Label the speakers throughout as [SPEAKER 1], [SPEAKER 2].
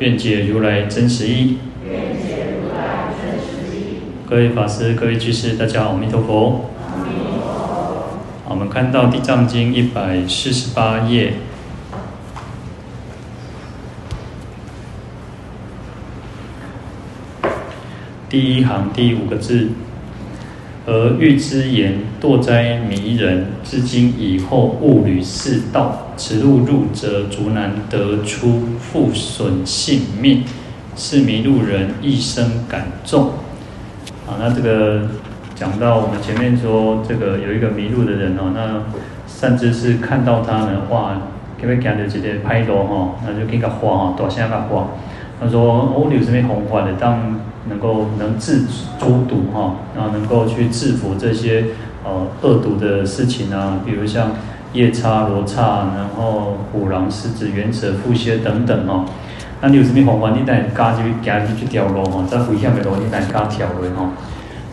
[SPEAKER 1] 愿解如来真实义。各位法师、各位居士，大家好，阿弥陀佛。好，我们看到《地藏经》一百四十八页，第一行第五个字。而欲知言堕灾迷人，至今以后勿履是道。此路入则足难得出，复损性命。是迷路人一生感重。好，那这个讲到我们前面说，这个有一个迷路的人哦，那甚至是看到他呢，哇，给不给他直接拍头哈，那就给他花哈，多下个花。他说：“哦，有什么方法的，当能够能治诸毒哈，然后能够去制服这些呃恶毒的事情啊，比如像夜叉、罗刹，然后虎狼、狮子、猿蛇、蝮蝎等等哈。那你有什么方法？你带家去家去去掉路哈，在危险的路你带家跳落哈。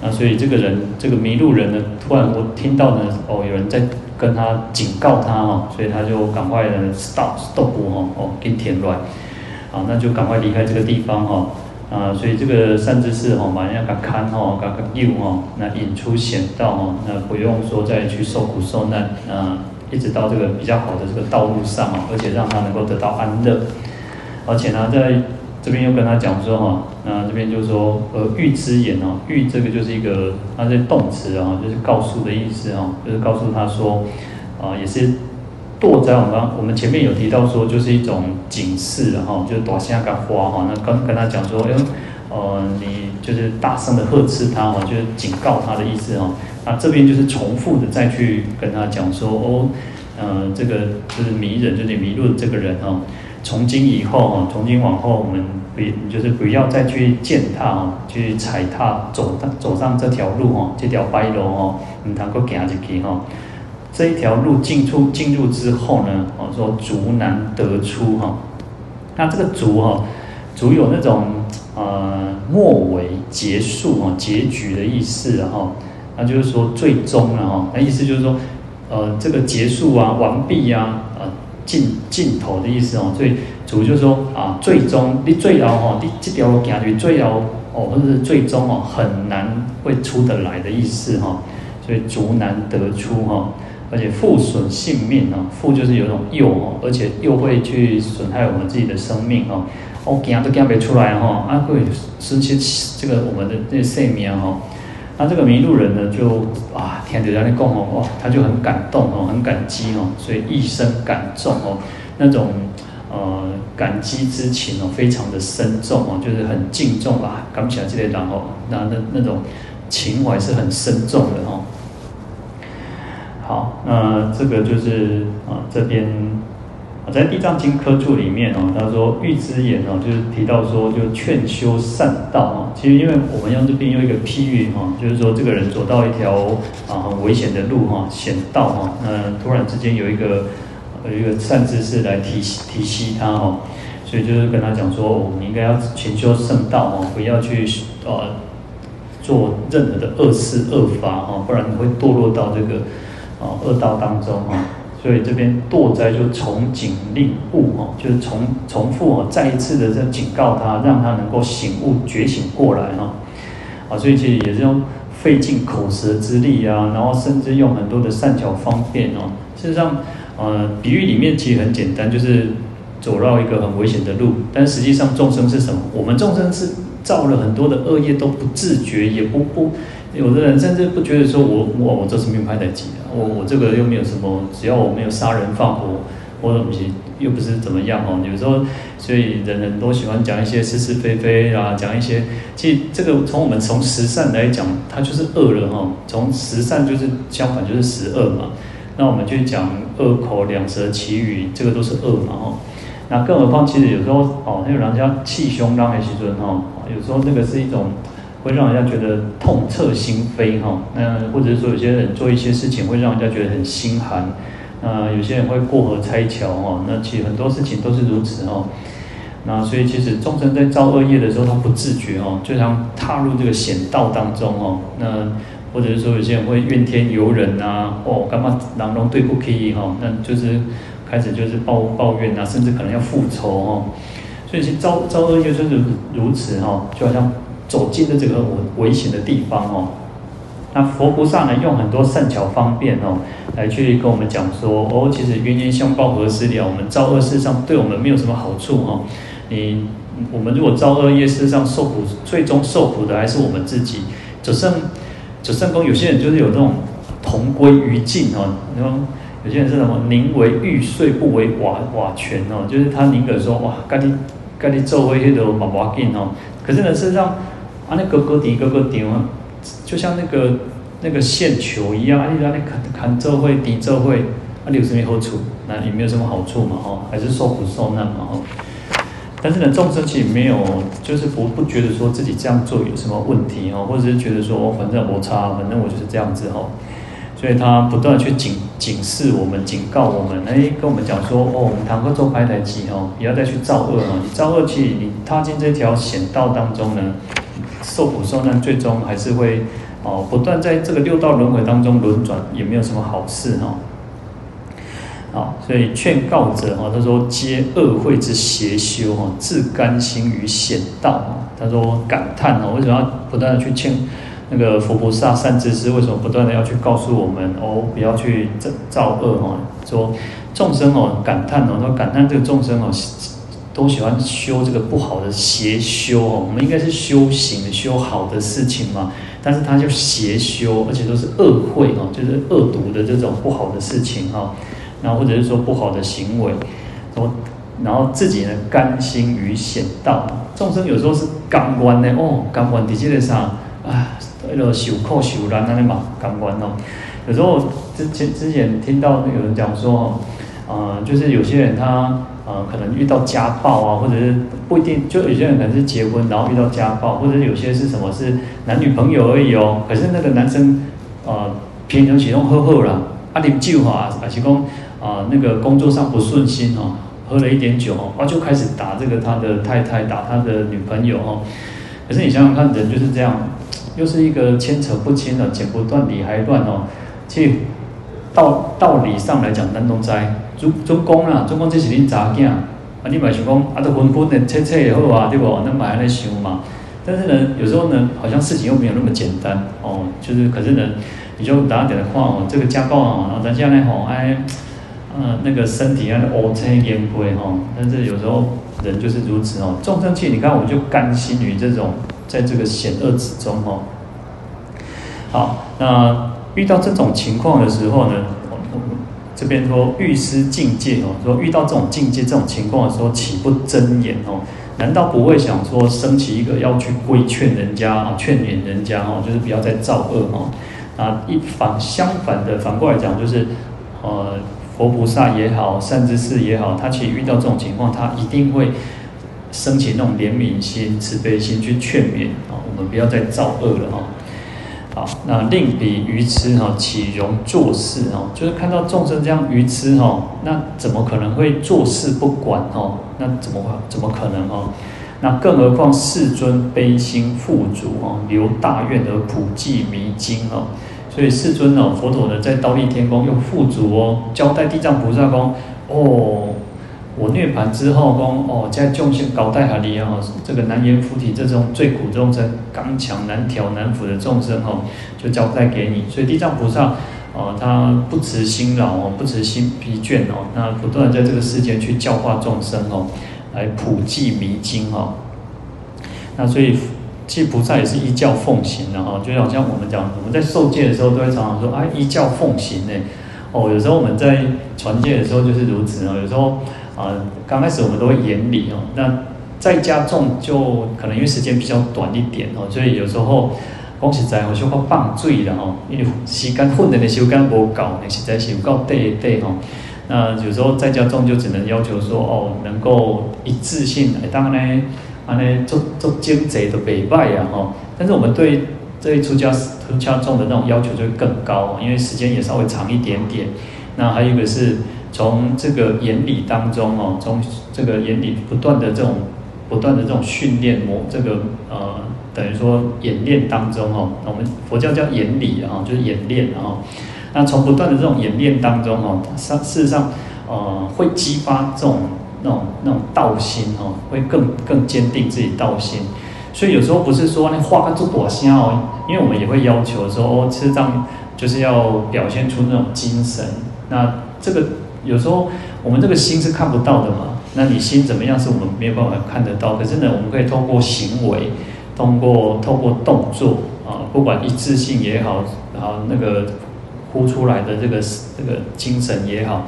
[SPEAKER 1] 那所以这个人，这个迷路人呢，突然我听到呢，哦，有人在跟他警告他哈，所以他就赶快呢，stop stop 哈，哦，给填乱。”啊，那就赶快离开这个地方哈，啊，所以这个善知识哈，马上要给看哈，给给诱哈，那引出险道哈，那不用说再去受苦受难，啊，一直到这个比较好的这个道路上啊，而且让他能够得到安乐，而且呢，在这边又跟他讲说哈，那这边就是说呃，欲知言哦，欲这个就是一个它是动词啊，就是告诉的意思啊，就是告诉他说，啊，也是。堕灾，我们我们前面有提到说，就是一种警示，然后就是大声甲花哈，那跟跟他讲说，哎，呃，你就是大声的呵斥他哈，就是警告他的意思哈。那这边就是重复的再去跟他讲说，哦，呃，这个就是迷人，就是迷路的这个人哈。从今以后哈，从今往后，我们不就是不要再去践踏哈，去踩踏走走上这条路哈，这条白路哈，唔能够行进去哈。这一条路进出进入之后呢，哦，说足难得出哈，那这个足哈，足有那种呃末尾结束哈结局的意思哈，那就是说最终了哈，那意思就是说呃这个结束啊完毕呀呃尽尽头的意思哦，所以足就是说啊最终你最后哈你这条路行去最后哦或者是最终哦很难会出得来的意思哈，所以足难得出哈。而且负损性命啊，负就是有一种诱哦，而且又会去损害我们自己的生命哦。我惊都惊不出来哈，啊会失去这个我们的这性命哈。那这个迷路人呢，就啊听到人家讲哦，哇，他就很感动哦，很感激哦，所以一生感重哦，那种呃感激之情哦，非常的深重哦，就是很敬重啊，感谢这些人哦，那那那种情怀是很深重的哦。好，那这个就是啊，这边啊，在《地藏经》科注里面哦，他说欲知言哦，就是提到说，就劝修善道啊。其实，因为我们用这边用一个譬喻哈，就是说这个人走到一条啊很危险的路哈，险道哈，那突然之间有一个有一个善知识来提提携他哈，所以就是跟他讲说，我们应该要勤修圣道哦，不要去呃做任何的恶事恶法哈，不然你会堕落到这个。哦，恶道当中啊，所以这边堕灾就从警令悟哈，就是重重复哦，再一次的在警告他，让他能够醒悟觉醒过来哈。啊，所以其实也是用费尽口舌之力啊，然后甚至用很多的善巧方便哦。事实上，呃，比喻里面其实很简单，就是走绕一个很危险的路，但实际上众生是什么？我们众生是造了很多的恶业，都不自觉，也不不。有的人甚至不觉得说我，我我这是命派的急啊，我我这个又没有什么，只要我没有杀人放火，或者又不是怎么样哦。有时候，所以人人都喜欢讲一些是是非非啊，讲一些，其实这个从我们从十善来讲，它就是恶了哈。从十善就是相反就是十恶嘛。那我们就讲恶口两舌綺语，这个都是恶嘛哈。那更何况，其实有时候哦，那个人家气胸让的时阵哈，有时候那个是一种会让人家觉得痛彻心扉哈。那或者是说，有些人做一些事情会让人家觉得很心寒。那有些人会过河拆桥哈。那其实很多事情都是如此哈。那所以其实众生在造恶业的时候，他不自觉哦，就像踏入这个险道当中哦。那或者是说，有些人会怨天尤人呐，哦，干嘛人拢对不起哈？那就是。开始就是抱抱怨啊，甚至可能要复仇哦，所以其实造造恶业就是如此哈，就好像走进了这个危险的地方哦。那佛菩萨呢，用很多善巧方便哦，来去跟我们讲说哦，其实冤冤相报何时了？我们造恶事上对我们没有什么好处哈。你我们如果造恶业，事上受苦，最终受苦的还是我们自己。只剩只剩功，有些人就是有那种同归于尽哦，你说。有些人是什么？宁为玉碎，不为瓦瓦全哦。就是他宁可说哇，该你该你做为迄个毛毛劲哦。可是呢，事实上啊，那个个底个个顶啊，就像那个那个线球一样啊，你让你看看做会底做会啊，你有什么好处？那也没有什么好处嘛哦，还是受苦受难嘛哦。但是呢，众生其实没有，就是不不觉得说自己这样做有什么问题哦，或者是觉得说反正我差，反正我就是这样子哦。所以他不断去警警示我们，警告我们，哎，跟我们讲说，哦，我们堂哥做拍台机哦，不要再去造恶哦。你造恶去，你踏进这条险道当中呢，受苦受难，最终还是会哦，不断在这个六道轮回当中轮转，也没有什么好事哈。好，所以劝告者哈，他说皆恶慧之邪修哈，自甘心于险道。他说感叹哦，为什么要不断的去劝？那个佛菩萨善知识为什么不断的要去告诉我们哦，不要去造造恶哦？说众生哦，感叹哦，说感叹这个众生哦，都喜欢修这个不好的邪修哦。我们应该是修行修好的事情嘛，但是他就邪修，而且都是恶慧哦，就是恶毒的这种不好的事情哈。然后或者是说不好的行为，然后然后自己呢甘心于险道。众生有时候是感官的哦，甘愿在这个上啊。那个受苦受难那里嘛，感官哦。有时候之前之前听到有人讲说，呃，就是有些人他呃可能遇到家暴啊，或者是不一定，就有些人可能是结婚然后遇到家暴，或者有些是什么是男女朋友而已哦。可是那个男生呃平常喜欢喝喝了，啊啉酒哈，啊是讲啊那个工作上不顺心哦，喝了一点酒哦，啊就开始打这个他的太太，打他的女朋友哦。可是你想想看，人就是这样。又是一个牵扯不清的，剪不断理还乱哦。其实道道理上来讲，咱都知，总总讲啦，总讲这是恁查囝，啊，你嘛想讲啊，都分分的，切切也好啊，对不？咱嘛安尼想嘛。但是呢，有时候呢，好像事情又没有那么简单哦。就是，可是呢，你就打点的话哦，这个家暴啊，然后咱现在吼，哎，嗯，那个身体啊，乌青烟灰哈。但是有时候人就是如此哦。众生气，你看，我就甘心于这种。在这个险恶之中哦，好，那遇到这种情况的时候呢，这边说欲失境界哦，说遇到这种境界、这种情况的时候，岂不睁眼哦？难道不会想说升起一个要去规劝人家啊、劝勉人家哦，就是不要再造恶哦？啊，一反相反的反过来讲，就是呃，佛菩萨也好，善知识也好，他其实遇到这种情况，他一定会。升起那种怜悯心、慈悲心去劝勉啊，我们不要再造恶了哈。啊，那令彼愚痴哈，岂容作事哈？就是看到众生这样愚痴哈，那怎么可能会坐视不管哈？那怎么怎么可能哈？那更何况世尊悲心富足哈，留大愿而普济弥经哈。所以世尊哦，佛陀呢，在忉利天宫用富足哦，交代地藏菩萨说哦。我涅槃之后，讲哦，在众生交代下里哦，这个难言菩提这种最苦众生、刚强难调难服的众生哦，就交代给你。所以地藏菩萨哦，他不辞辛劳哦，不辞辛疲倦哦，那不断在这个世间去教化众生哦，来普济迷经哦。那所以，其实菩萨也是依教奉行的哈，就好像我们讲，我们在受戒的时候都会常常说啊，依教奉行呢。哦，有时候我们在传戒的时候就是如此哦，有时候。啊，刚开始我们都会严厉哦，那再加重就可能因为时间比较短一点哦，所以有时候讲实在我就会放水了哦，因为时间混的那时间无够，那实在是有够短短哦。那有时候在家种就只能要求说，哦，能够一致性来，当然呢，啊呢做做经贼的北拜呀，哈。但是我们对这一出家出家众的那种要求就会更高，因为时间也稍微长一点点。那还有一个是从这个言理当中哦，从这个言理不断的这种不断的这种训练模，这个呃等于说演练当中哦，我们佛教叫言理啊，就是演练啊。那从不断的这种演练当中哦，事事实上呃会激发这种那种那种道心哦，会更更坚定自己道心。所以有时候不是说那画个做多香哦，因为我们也会要求说哦，事实上就是要表现出那种精神。那这个有时候我们这个心是看不到的嘛，那你心怎么样是我们没有办法看得到。可是呢，我们可以通过行为，通过透过动作啊，不管一致性也好，然后那个呼出来的这个这个精神也好，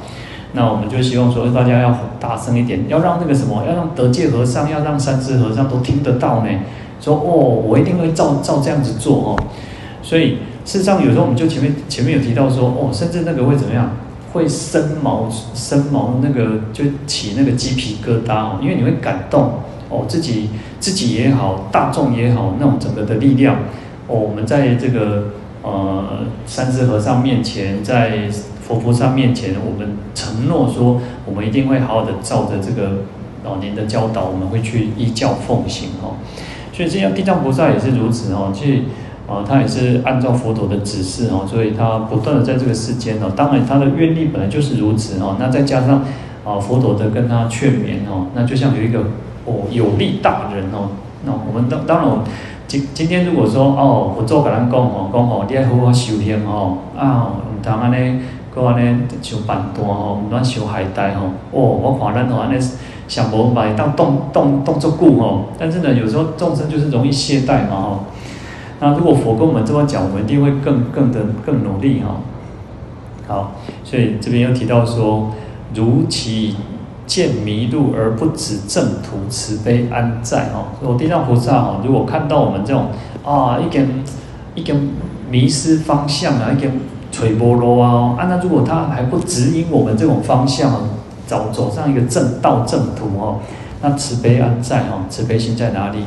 [SPEAKER 1] 那我们就希望说大家要大声一点，要让那个什么，要让得戒和尚，要让三支和尚都听得到呢。说哦，我一定会照照这样子做哦。所以事实上有时候我们就前面前面有提到说哦，甚至那个会怎么样？会生毛生毛，那个就起那个鸡皮疙瘩哦，因为你会感动哦，自己自己也好，大众也好，那种整个的力量哦，我们在这个呃三支和尚面前，在佛菩萨面前，我们承诺说，我们一定会好好的照着这个老年的教导，我们会去依教奉行哦。所以这样地藏菩萨也是如此哦，去。啊，他也是按照佛陀的指示哦，所以他不断的在这个世间哦，当然他的愿力本来就是如此哦，那再加上啊佛陀的跟他劝勉哦，那就像有一个哦有力大人哦，那我们当当然我今今天如果说哦，佛祖跟咱讲哦，讲哦，你要好好修行哦，啊，唔通安尼，搁安尼上班单哦，唔通修海带哦，哦，我看咱哦安尼想无买当动动动作久哦，但是呢，有时候众生就是容易懈怠嘛哦。那如果佛跟我们这么讲，我们一定会更更的更努力哈。好，所以这边又提到说，如其见迷路而不止正途，慈悲安在哈。我地藏菩萨哈，如果看到我们这种啊，一根一根迷失方向啊，一根垂波罗啊，啊，那如果他还不指引我们这种方向，走走上一个正道正途哦，那慈悲安在哈，慈悲心在哪里？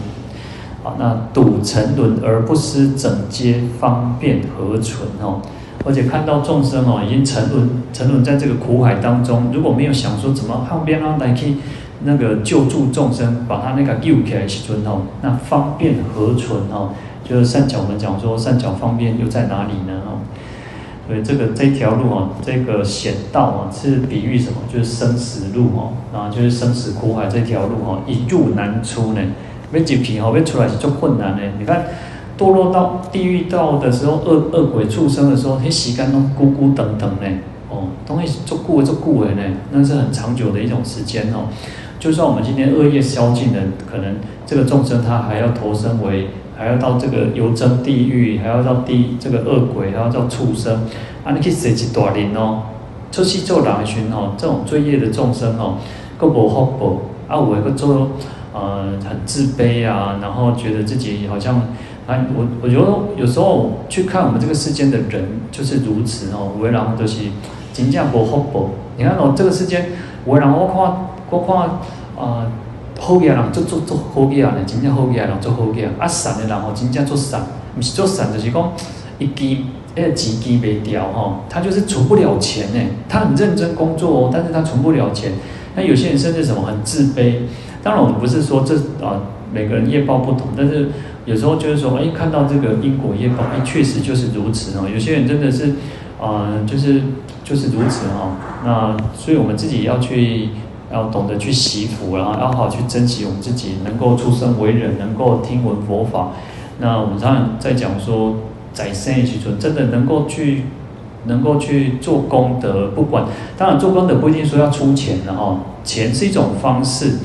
[SPEAKER 1] 好，那睹沉沦而不思拯接，方便何存哦？而且看到众生哦，已经沉沦沉沦在这个苦海当中，如果没有想说怎么方便让来去那个救助众生，把他那个救起来去存哦，那方便何存哦？就是善巧我们讲说善巧方便又在哪里呢？哦，所以这个这条路哦，这个险道啊，是比喻什么？就是生死路哦，啊，就是生死苦海这条路哦，一入难出呢。要入去吼，要出来是足困难的。你看，堕落到地狱道的时候，恶恶鬼畜生的时候，那时间都咕咕等等呢。哦，东西足久的足久的呢，那是很长久的一种时间哦。就算我们今天恶业消尽了，可能这个众生他还要投生为，还要到这个油蒸地狱，还要到地这个恶鬼，还要到畜生，啊，你去生一大轮哦，出去做人群哦，这种罪业的众生哦，够无福报，啊，有一个做。呃，很自卑啊，然后觉得自己好像，啊，我我觉得有时候去看我们这个世间的人就是如此哦，为人都是真正无福报。你看哦，这个世间，为人我看我看啊，好嘅人做做做好嘅人，真正好嘅人做好嘅，啊善的人哦，真正做善，不是做善就是讲一记那个钱记未掉哈，他就是存不了钱呢，他很认真工作哦，但是他存不了钱。那有些人甚至什么很自卑。当然，我们不是说这啊，每个人业报不同，但是有时候就是说，哎，看到这个因果业报，哎，确实就是如此哦。有些人真的是，啊，就是就是如此哈。那所以我们自己要去，要懂得去惜福，然后要好好去珍惜我们自己能够出生为人，能够听闻佛法。那我们常常在讲说，在生一起存，真的能够去，能够去做功德，不管当然做功德不一定说要出钱的哈，钱是一种方式。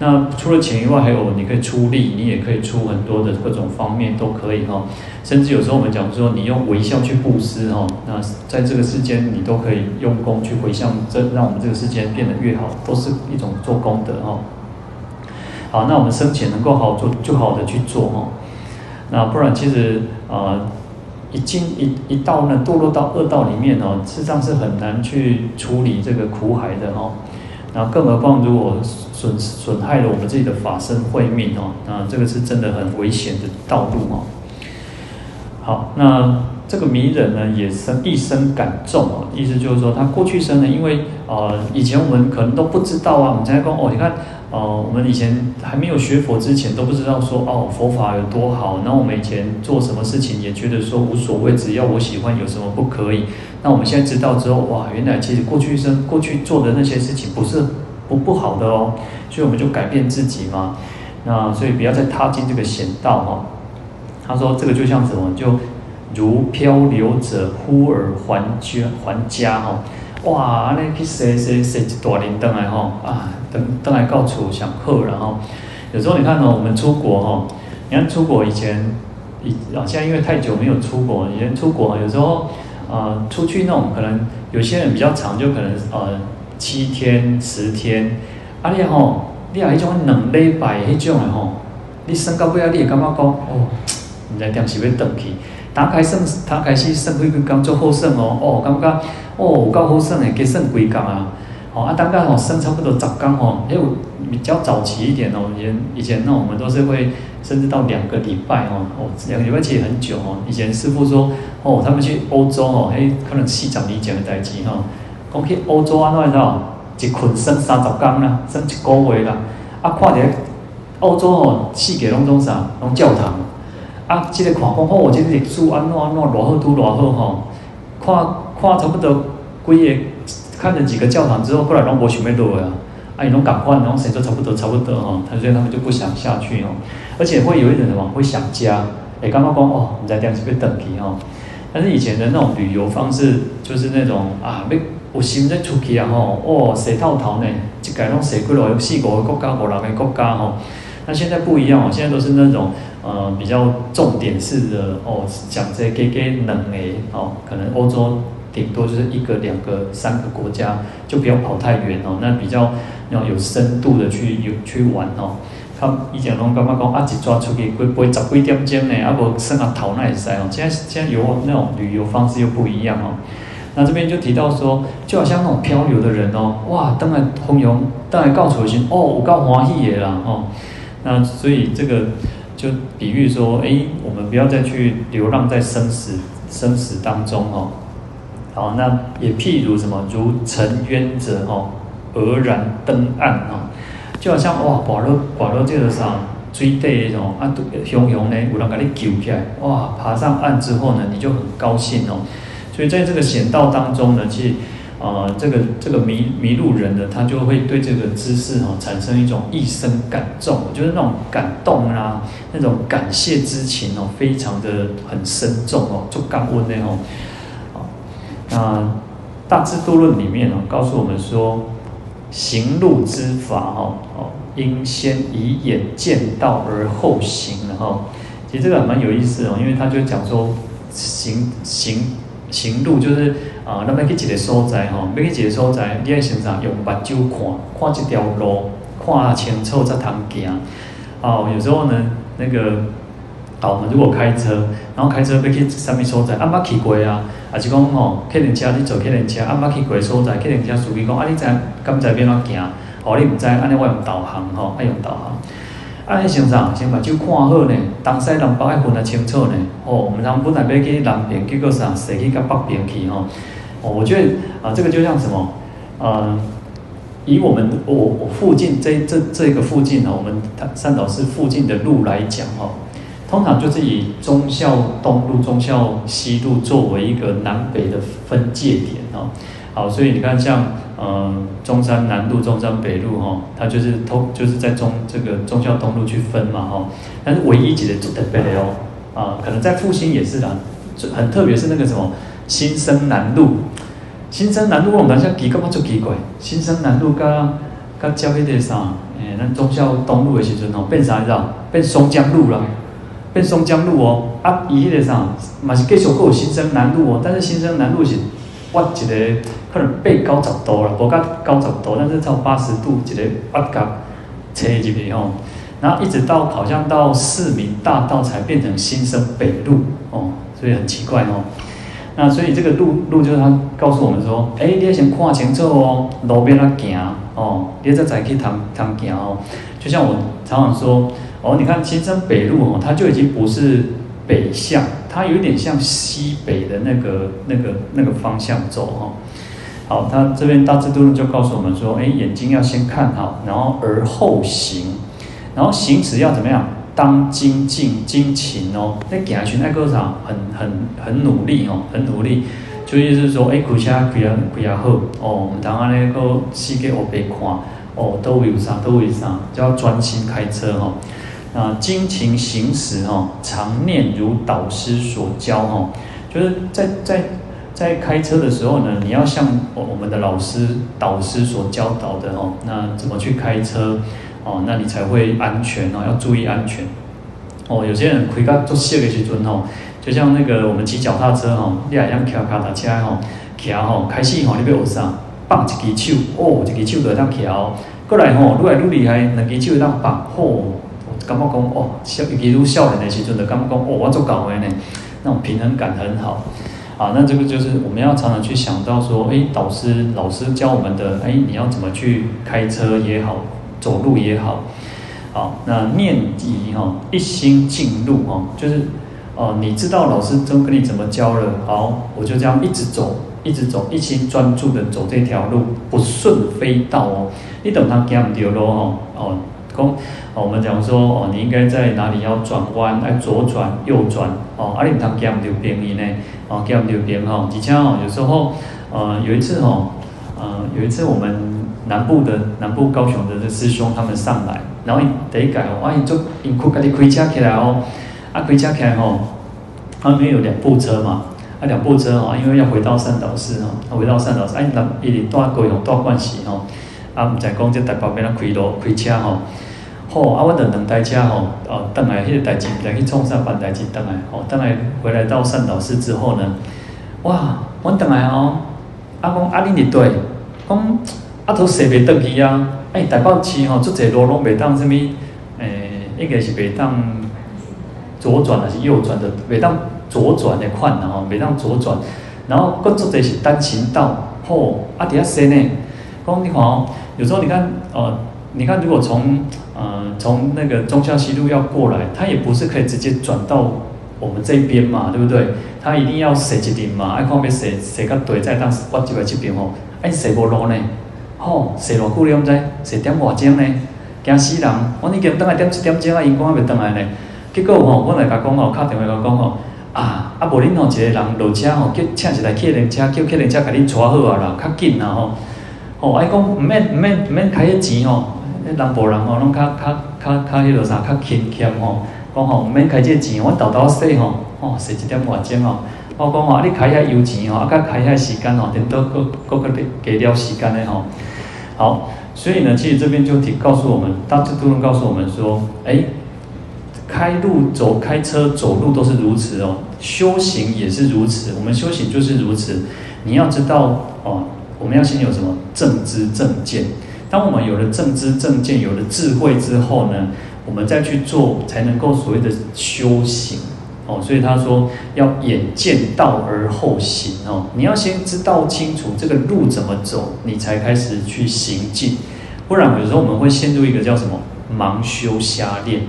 [SPEAKER 1] 那除了钱以外，还有你可以出力，你也可以出很多的各种方面都可以哈。甚至有时候我们讲说，你用微笑去布施哈，那在这个世间你都可以用功去回向，这让我们这个世间变得越好，都是一种做功德哈。好，那我们生前能够好做，就好的去做哈。那不然其实啊、呃，一进一一到呢堕落到恶道里面哦，事实上是很难去处理这个苦海的哦。那更何况如果损损害了我们自己的法身慧命哦，那这个是真的很危险的道路哦。好，那这个迷人呢，也生一生感重哦，意思就是说他过去生呢，因为呃以前我们可能都不知道啊，我们才讲哦，你看。哦，我们以前还没有学佛之前都不知道说哦佛法有多好，那我们以前做什么事情也觉得说无所谓，只要我喜欢有什么不可以？那我们现在知道之后，哇，原来其实过去生过去做的那些事情不是不不好的哦，所以我们就改变自己嘛。那所以不要再踏进这个险道哈。他说这个就像什么，就如漂流者忽而还家还家吼。哇，那去踅踅踅一大轮灯来吼啊，灯灯来到处想喝，然后有时候你看哦，我们出国吼，你看出国以前以啊，现在因为太久没有出国，以前出国有时候啊、呃，出去那种可能有些人比较长，就可能呃七天十天，啊你吼，你啊迄种两礼拜迄种的吼，你升到尾啊，你会感觉讲哦，你在点是要倒去，打开算，打开始算几个工作好算哦，哦感觉。哦，够好算诶，给算几工啊？哦，啊，大概吼算差不多十工吼，还有比较早期一点哦，以前以前那我们都是会甚至到两个礼拜哦，哦，两个礼拜其实很久哦。以前师傅说，哦，他们去欧洲哦，诶，可能四十年前的代志吼，讲去欧洲啊，那知道，一捆算三十工啦，算一个月啦。啊，看着欧洲吼，四个拢总啥，拢教堂。啊，这个看讲哦，这个历史安怎安怎，偌好拄偌好吼，看。看差不多几个，看了几个教堂之后，后来拢无想要落啊，啊，伊拢赶快，拢生做差不多差不多哦，他所以他们就不想下去哦，而且会有一点什么，会想家，诶，刚刚讲哦，你在电视被等皮哦，但是以前的那种旅游方式，就是那种啊，要有心在出去啊吼，哦，洗透透呢，一个拢洗过来，有四五个国家，五六个国家吼，那现在不一样哦，现在都是那种。呃，比较重点式的哦，讲这给给能诶哦，可能欧洲顶多就是一个、两个、三个国家，就不要跑太远哦。那比较要有深度的去有去玩哦。他以前拢感觉讲啊，一抓出去会不会十几点钟呢？啊，不算啊逃那也塞哦。现在现在有那种旅游方式又不一样哦。那这边就提到说，就好像那种漂流的人哦，哇，当然朋友当然告诉我心哦，我告欢喜的啦哦。那所以这个。就比喻说，哎，我们不要再去流浪在生死生死当中哦。好，那也譬如什么，如沉渊者哦，愕然登岸哦，就好像哇，挂到挂到这个上水底那种啊，汹涌呢，有人把你救起来，哇，爬上岸之后呢，你就很高兴哦。所以在这个险道当中呢，其实。呃，这个这个迷迷路人呢，他就会对这个知识哈产生一种一生感重，就是那种感动啊，那种感谢之情哦，非常的很深重哦，就感恩的哦。那《大智度论》里面哦，告诉我们说，行路之法哦哦，应先以眼见道而后行的哈。其实这个还蛮有意思哦，因为他就讲说行行行路就是。啊，咱要去一个所在吼，要去一个所在，你爱先啥？用目睭看，看这条路，看清楚才通行。哦，有时候呢，那个，啊，我们如果开车，然后开车要去什么所在，啊，捌去过啊，啊是讲吼，客人车你坐客人车，啊，捌去过所在，客人车司机讲，啊，你知敢知边怎行？哦，你唔知，安尼我用导航吼，爱用导航。啊，你先啥？先目睭看好呢，东西南北爱分得清楚呢。哦，毋通本来要去南边，结果啥，驶去到北边去吼。哦，我觉得啊，这个就像什么，呃，以我们我我附近这这这个附近呢，我们三岛市附近的路来讲哈，通常就是以忠孝东路、忠孝西路作为一个南北的分界点哦。好，所以你看像呃中山南路、中山北路哈，它就是通就是在中这个中孝东路去分嘛哈。但是唯一几的特别的哦，啊，可能在复兴也是的，很特别是那个什么。新生南路，新生南路我们讲下奇怪不就奇怪？新生南路甲甲交迄个啥？诶，咱中孝东路的时阵哦，变啥你知道？变松江路了，变松江路哦。啊，伊迄个啥？嘛是继续搁有新生南路哦，但是新生南路是挖一个可能八九十度了，无甲九十度，但是超八十度一个八角车入去哦。然后一直到好像到市民大道才变成新生北路哦。所以很奇怪哦。那所以这个路路就是他告诉我们说，哎，你要先看清楚哦，路边那行哦，你再再去谈谈行哦。就像我常常说，哦，你看新生北路哦，它就已经不是北向，它有点像西北的那个那个那个方向走哈。好，他这边大智度论就告诉我们说，哎，眼睛要先看好，然后而后行，然后行持要怎么样？当精进精勤哦，那给他群爱歌场很很很努力哦，很努力，就意思是说，哎，开车开得开得好哦，我们当然那个世界我别看哦，都有啥都有啥，就要专心开车哈。啊，精勤行驶哈，常念如导师所教哈，就是在在在开车的时候呢，你要像我我们的老师导师所教导的哦，那怎么去开车？哦，那你才会安全哦，要注意安全。哦，有些人开到做细的时阵哦，就像那个我们骑脚踏车吼，你也样骑脚踏车哦，骑哦开始吼，你不要学啥？放一只手，哦，一只手就会当骑哦。过来吼，愈来愈厉害，两只手会当放。哦，感觉讲哦，小尤其愈少年的时阵，就感觉讲哦，我做搞的呢，那种平衡感很好。啊，那这个就是我们要常常去想到说，哎，导师老师教我们的，哎，你要怎么去开车也好。走路也好，好，那念仪哈，一心进入哈，就是哦，你知道老师都跟你怎么教了，好，我就这样一直走，一直走，一心专注的走这条路，不顺非道哦。你等他讲唔到咯哦，哦，讲，哦我们讲说哦，你应该在哪里要转弯，要左转右转哦，啊，你唔通讲唔到边呢？哦，讲唔到边吼，而且哦，有时候呃，有一次哦，呃，有一次我们。南部的南部高雄的这师兄他们上来，然后第一改哦，啊，伊就因开家己开车起来哦，啊，开车起来吼，他们有两部车嘛，啊，两部车哦，因为要回到善导寺哦，回到善导寺，哎，那伊哩大高雄大关系吼，啊，唔知讲这台北边啊开路开车吼，好，啊，我等两台车吼，哦，等来迄个代志，来去创啥办代志，等来，哦，等来回来到善导寺之后呢，哇，我等来哦，啊，讲啊，恁伫对，讲。啊，都踅袂倒去啊！哎，台北市吼，足侪路拢袂当什么？诶、欸，应该是袂当左转还是右转的？袂当左转的款的吼，袂当左转。然后，佫足侪是单行道，吼，啊，底下踅呢。讲你看哦，有时候你看，呃，你看如果从呃从那个中孝西路要过来，他也不是可以直接转到我们这边嘛，对不对？他一定要踅一点嘛，爱看要踅踅到对再当我这边这边吼，哎，踅无路呢？吼，踅偌久了，毋知踅点偌钟呢？惊死人！我已经等来点一点钟啊，因讲还未转来呢。结果吼，我来甲讲吼，敲电话甲讲吼，啊啊无恁吼一个人落车吼，叫请一台客人车，叫客人车甲恁带好啊啦，较紧啦吼。吼，伊讲毋免毋免毋免开迄钱吼，迄南部人吼，拢较较较较迄落啥，较勤俭吼。讲吼毋免开这钱，阮豆豆说吼，吼踅一点偌钟吼。我讲吼，啊你开遐油钱吼，啊甲开遐时间吼，顶多搁搁搁加了时间的吼。好，所以呢，其实这边就提告诉我们，大智度论告诉我们说，哎，开路走开车走路都是如此哦，修行也是如此。我们修行就是如此，你要知道哦，我们要先有什么正知正见。当我们有了正知正见，有了智慧之后呢，我们再去做，才能够所谓的修行。哦，所以他说要眼见道而后行哦，你要先知道清楚这个路怎么走，你才开始去行进，不然有时候我们会陷入一个叫什么盲修瞎练。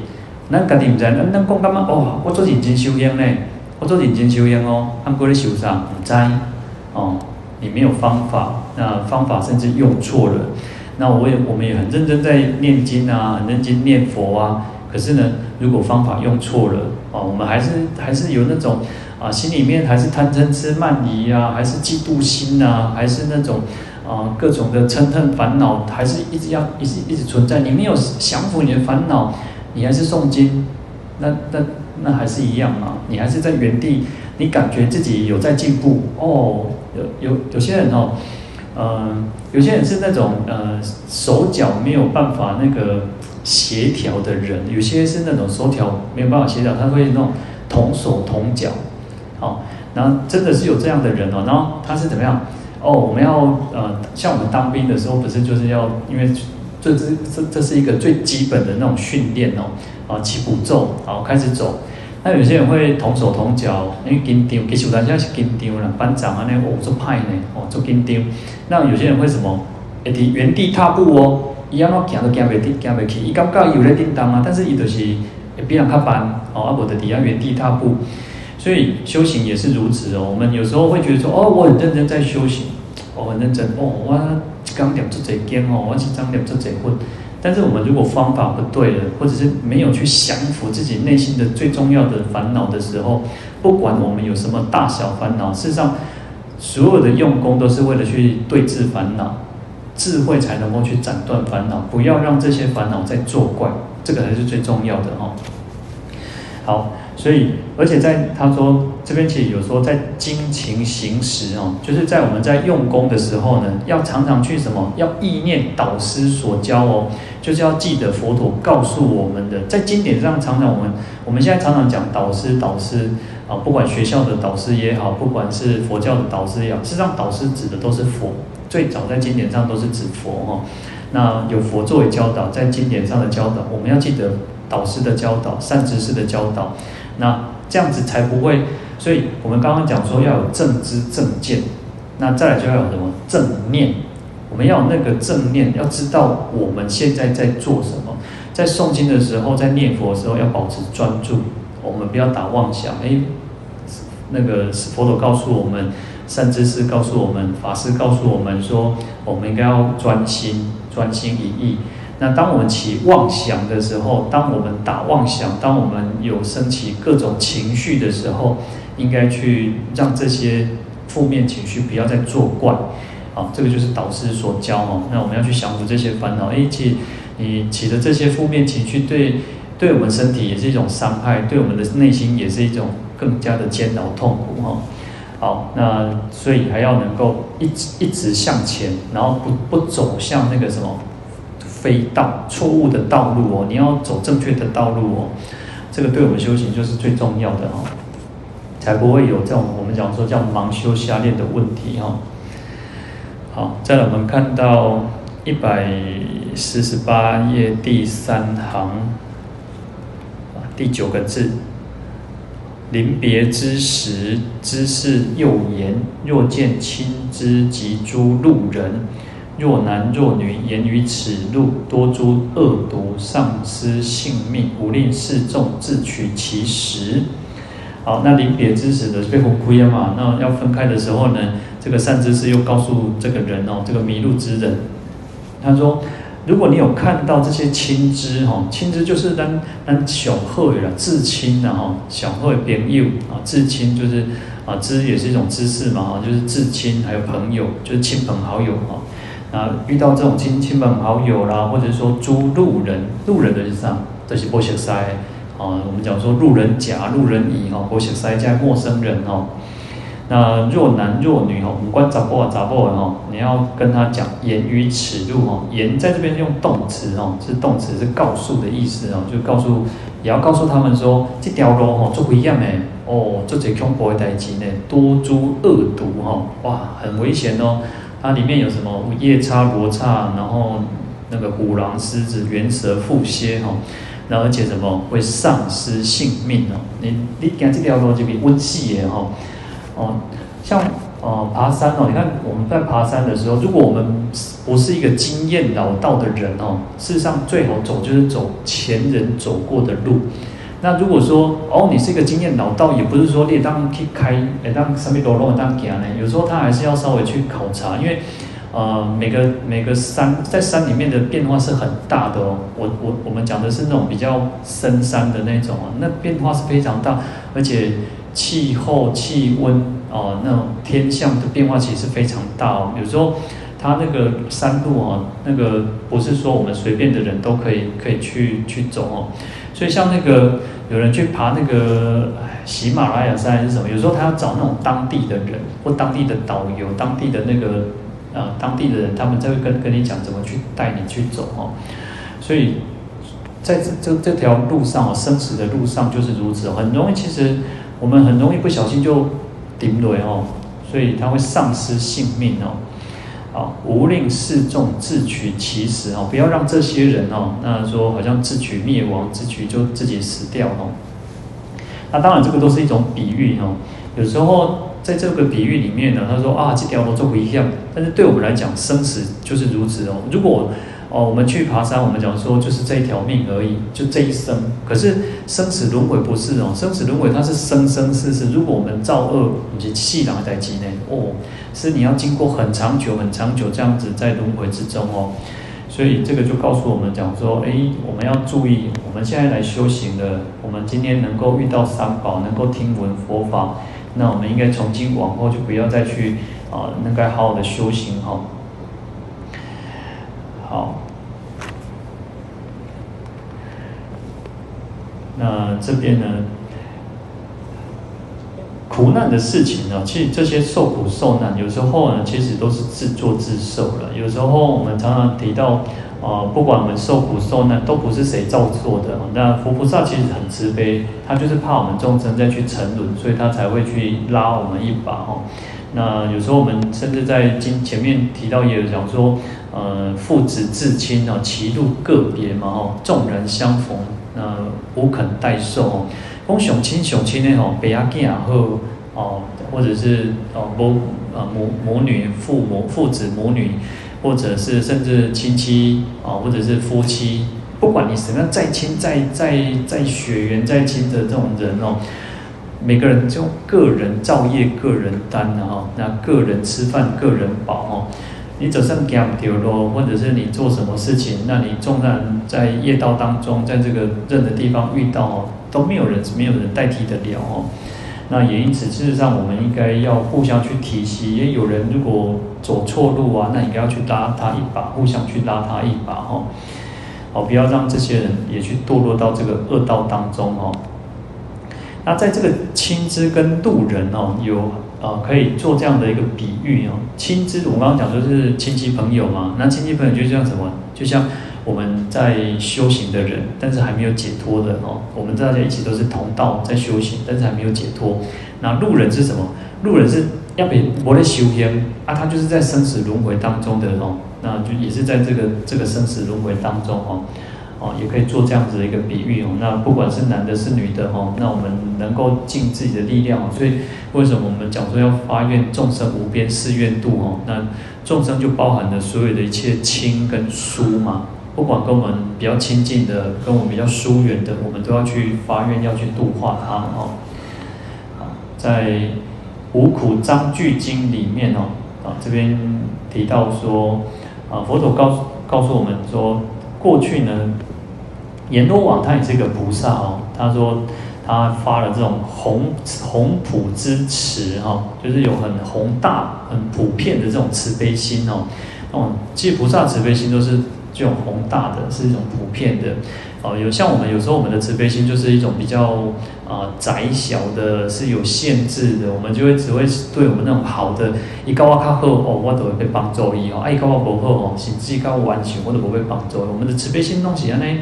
[SPEAKER 1] 那家己唔知，那那讲干嘛？哦，我做认真修行呢，我做认真修行哦，按过来修啥？唔知哦，你没有方法，那方法甚至用错了。那我也我们也很认真在念经啊，很认真念佛啊。可是呢，如果方法用错了啊，我们还是还是有那种啊，心里面还是贪嗔痴慢疑啊，还是嫉妒心啊，还是那种啊各种的嗔恨烦恼，还是一直要一直一直存在。你没有降服你的烦恼，你还是诵经，那那那还是一样嘛，你还是在原地，你感觉自己有在进步哦。有有有些人哦，呃，有些人是那种呃手脚没有办法那个。协调的人，有些是那种手脚没有办法协调，他会那种同手同脚，好，然后真的是有这样的人哦，然后他是怎么样？哦，我们要呃，像我们当兵的时候，不是就是要，因为这这这这是一个最基本的那种训练哦，啊，起步骤，好，开始走，那有些人会同手同脚，因为紧张，其实有阵时是紧张啦，班长啊，那哦做派呢，哦做紧张。那有些人会什么？会伫原地踏步哦，伊安怎行都行袂得，行袂去。伊感觉伊有咧叮当啊，但是伊就是会比人较慢，哦，啊无的底下原地踏步。所以修行也是如此哦。我们有时候会觉得说，哦，我很认真在修行，我很认真，哦，我刚念做这经哦，我是刚念做这分。但是我们如果方法不对了，或者是没有去降服自己内心的最重要的烦恼的时候，不管我们有什么大小烦恼，事实上所有的用功都是为了去对治烦恼，智慧才能够去斩断烦恼，不要让这些烦恼再作怪，这个才是最重要的哦。好。所以，而且在他说这边其实有说，在精勤行时哦，就是在我们在用功的时候呢，要常常去什么？要意念导师所教哦，就是要记得佛陀告诉我们的，在经典上常常我们我们现在常常讲导师导师啊，不管学校的导师也好，不管是佛教的导师也好，实际上导师指的都是佛，最早在经典上都是指佛哦。那有佛作为教导，在经典上的教导，我们要记得导师的教导，善知识的教导。那这样子才不会，所以我们刚刚讲说要有正知正见，那再来就要有什么正念，我们要有那个正念，要知道我们现在在做什么，在诵经的时候，在念佛的时候要保持专注，我们不要打妄想。哎，那个佛陀告诉我们，善知识告诉我们，法师告诉我们说，我们应该要专心，专心一意。那当我们起妄想的时候，当我们打妄想，当我们有升起各种情绪的时候，应该去让这些负面情绪不要再作怪。好，这个就是导师所教哦。那我们要去降服这些烦恼。哎，其实你起的这些负面情绪，对对我们身体也是一种伤害，对我们的内心也是一种更加的煎熬痛苦哈。好，那所以还要能够一直一直向前，然后不不走向那个什么。非道错误的道路哦，你要走正确的道路哦，这个对我们修行就是最重要的哦，才不会有这种我们讲说叫盲修瞎练的问题哈。好，再来我们看到一百四十八页第三行第九个字，临别之时，知识又言：若见亲之及诸路人。若男若女，言于此路，多诸恶毒，丧失性命，无令示众自取其时。好，那临别之时的被红枯烟嘛，那要分开的时候呢，这个善知识又告诉这个人哦，这个迷路之人，他说：如果你有看到这些亲知哈，亲知就是咱咱小贺啦，至亲的哈，小贺朋友啊，至亲就是啊，知也是一种知识嘛哈，就是至亲还有朋友，就是亲朋好友哈。啊，遇到这种亲亲朋好友啦，或者说诸路人，路人的意思啊，这些不识识啊，我们讲说路人甲、路人乙哈，不识识加陌生人哈。那若男若女哈，不管杂波啊杂波哈，你要跟他讲言于此路哈，言在这边用动词哈，是动词是告诉的意思哦，就告诉也要告诉他们说，这条路哈做不一样诶，哦，这恐怖的代志呢，多诸恶毒哈，哇，很危险哦。它里面有什么夜叉、罗刹，然后那个虎狼、狮子、猿蛇、蝮蝎哈，然后而且什么会丧失性命哦？你你讲这条路就比温细耶吼，哦像呃爬山哦，你看我们在爬山的时候，如果我们不是一个经验老道的人哦，事实上最好走就是走前人走过的路。那如果说哦，你是一个经验老道，也不是说你当去开，哎，当什么路路当行呢？有时候他还是要稍微去考察，因为呃，每个每个山在山里面的变化是很大的哦。我我我们讲的是那种比较深山的那种啊，那变化是非常大，而且气候、气温哦，那种天象的变化其实非常大哦。有时候它那个山路哦，那个不是说我们随便的人都可以可以去去走哦。所以像那个有人去爬那个喜马拉雅山还是什么，有时候他要找那种当地的人或当地的导游、当地的那个呃当地的人，他们才会跟跟你讲怎么去带你去走哦。所以在这这这条路上哦，生死的路上就是如此，很容易其实我们很容易不小心就顶雷哦，所以他会丧失性命哦。啊，无令示众自取其死哦，不要让这些人哦，那说好像自取灭亡，自取就自己死掉哦。那当然这个都是一种比喻哦。有时候在这个比喻里面呢，他说啊，这条路做不一样，但是对我们来讲，生死就是如此哦。如果哦，我们去爬山，我们讲说就是这一条命而已，就这一生。可是生死轮回不是哦，生死轮回它是生生世世。如果我们造恶，以及气囊在积内哦，是你要经过很长久、很长久这样子在轮回之中哦。所以这个就告诉我们讲说，哎，我们要注意，我们现在来修行的，我们今天能够遇到三宝，能够听闻佛法，那我们应该从今往后就不要再去啊，应该好好的修行哈。好。那这边呢，苦难的事情呢，其实这些受苦受难，有时候呢，其实都是自作自受了。有时候我们常常提到，呃，不管我们受苦受难，都不是谁造作的。那佛菩萨其实很慈悲，他就是怕我们众生再去沉沦，所以他才会去拉我们一把哈。那有时候我们甚至在经前面提到，也有讲说，呃，父子至亲哦，歧路个别嘛哦，众人相逢。那无肯代受哦，讲上亲上亲的吼，爸阿囝也好哦，或者是哦母啊母母女父母父子母女，或者是甚至亲戚啊，或者是夫妻，不管你什么样再亲再再再血缘再亲的这种人哦，每个人就个人造业个人担的哈，那个人吃饭个人饱哈。你走上讲丢咯，或者是你做什么事情，那你纵然在业道当中，在这个任何地方遇到哦，都没有人没有人代替得了哦。那也因此，事实上我们应该要互相去提携，也有人如果走错路啊，那应该要去拉他一把，互相去拉他一把哈。好，不要让这些人也去堕落到这个恶道当中哦。那在这个亲支跟渡人哦，有。啊，可以做这样的一个比喻哦。亲支，我刚刚讲就是亲戚朋友嘛。那亲戚朋友就像什么？就像我们在修行的人，但是还没有解脱的哦。我们大家一起都是同道在修行，但是还没有解脱。那路人是什么？路人是要被我的修行啊，他就是在生死轮回当中的哦。那就也是在这个这个生死轮回当中哦。哦，也可以做这样子的一个比喻哦。那不管是男的，是女的哈，那我们能够尽自己的力量哦。所以为什么我们讲说要发愿众生无边誓愿度哦？那众生就包含了所有的一切亲跟疏嘛。不管跟我们比较亲近的，跟我们比较疏远的，我们都要去发愿，要去度化他哦。在《五苦章句经》里面哦，啊这边提到说，啊佛陀告诉告诉我们说。过去呢，阎罗王他也是一个菩萨哦。他说他发了这种宏宏普之慈哈，就是有很宏大、很普遍的这种慈悲心哦。哦，其实菩萨慈悲心都是这种宏大的，是一种普遍的。哦，有像我们有时候我们的慈悲心就是一种比较啊窄小的，是有限制的。我们就会只会对我们那种好的，一高我较好哦，我都会被帮助伊哦。哎，高我不好哦，甚至高完全我都不会帮助。我们的慈悲心东西安尼